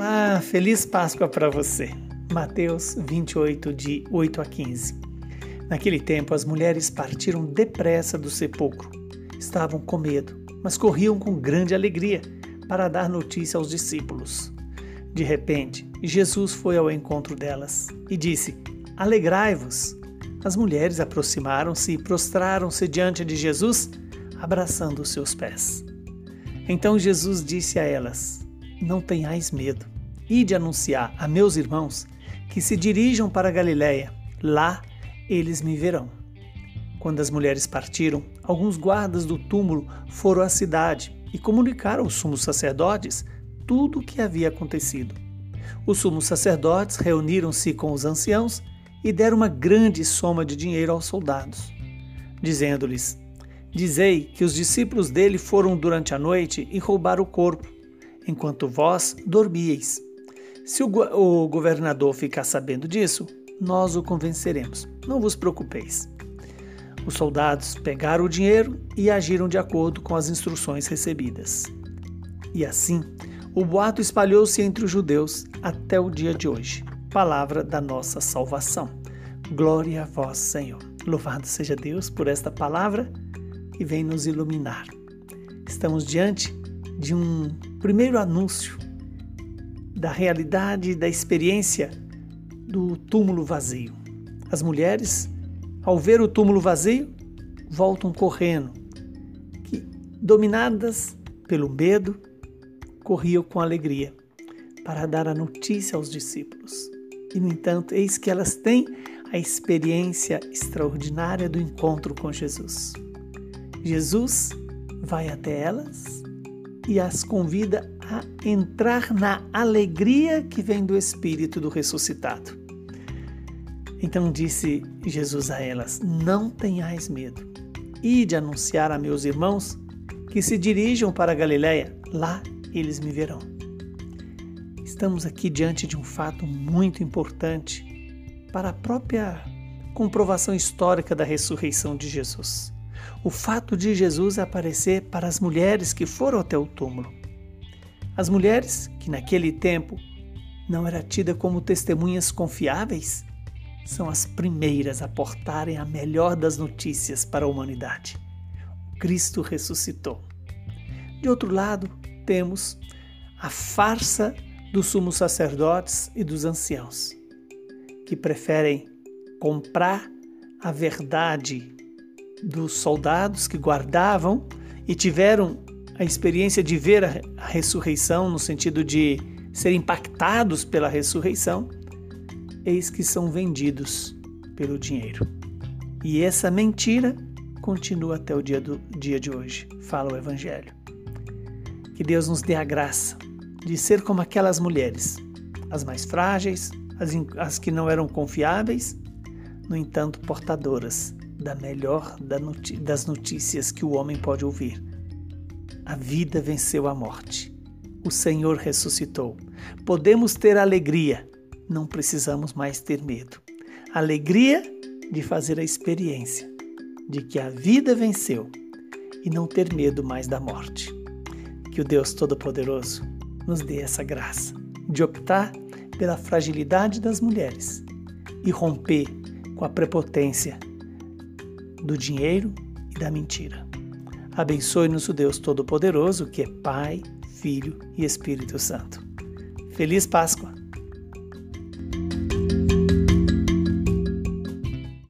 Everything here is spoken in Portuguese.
Olá, feliz Páscoa para você. Mateus 28, de 8 a 15. Naquele tempo, as mulheres partiram depressa do sepulcro. Estavam com medo, mas corriam com grande alegria para dar notícia aos discípulos. De repente, Jesus foi ao encontro delas e disse: Alegrai-vos. As mulheres aproximaram-se e prostraram-se diante de Jesus, abraçando os seus pés. Então Jesus disse a elas: não tenhais medo. Ide anunciar a meus irmãos que se dirijam para Galiléia. Lá eles me verão. Quando as mulheres partiram, alguns guardas do túmulo foram à cidade e comunicaram aos sumos sacerdotes tudo o que havia acontecido. Os sumos sacerdotes reuniram-se com os anciãos e deram uma grande soma de dinheiro aos soldados, dizendo-lhes: Dizei que os discípulos dele foram durante a noite e roubaram o corpo enquanto vós dormíeis. Se o, o governador ficar sabendo disso, nós o convenceremos. Não vos preocupeis. Os soldados pegaram o dinheiro e agiram de acordo com as instruções recebidas. E assim, o boato espalhou-se entre os judeus até o dia de hoje. Palavra da nossa salvação. Glória a vós, Senhor. Louvado seja Deus por esta palavra que vem nos iluminar. Estamos diante de um primeiro anúncio da realidade da experiência do túmulo vazio. As mulheres, ao ver o túmulo vazio, voltam correndo, que, dominadas pelo medo, corriam com alegria para dar a notícia aos discípulos. E, no entanto, eis que elas têm a experiência extraordinária do encontro com Jesus. Jesus vai até elas e as convida a entrar na alegria que vem do Espírito do ressuscitado. Então disse Jesus a elas: Não tenhais medo. Ide anunciar a meus irmãos que se dirijam para Galiléia, lá eles me verão. Estamos aqui diante de um fato muito importante para a própria comprovação histórica da ressurreição de Jesus o fato de Jesus aparecer para as mulheres que foram até o túmulo. As mulheres, que naquele tempo não era tida como testemunhas confiáveis, são as primeiras a portarem a melhor das notícias para a humanidade. Cristo ressuscitou. De outro lado, temos a farsa dos sumos sacerdotes e dos anciãos, que preferem comprar a verdade dos soldados que guardavam e tiveram a experiência de ver a, a ressurreição, no sentido de ser impactados pela ressurreição, eis que são vendidos pelo dinheiro. E essa mentira continua até o dia, do, dia de hoje, fala o Evangelho. Que Deus nos dê a graça de ser como aquelas mulheres, as mais frágeis, as, as que não eram confiáveis, no entanto, portadoras da melhor das notícias que o homem pode ouvir. A vida venceu a morte. O Senhor ressuscitou. Podemos ter alegria, não precisamos mais ter medo. Alegria de fazer a experiência de que a vida venceu e não ter medo mais da morte. Que o Deus Todo-Poderoso nos dê essa graça de optar pela fragilidade das mulheres e romper com a prepotência do dinheiro e da mentira. Abençoe-nos o Deus Todo-Poderoso, que é Pai, Filho e Espírito Santo. Feliz Páscoa!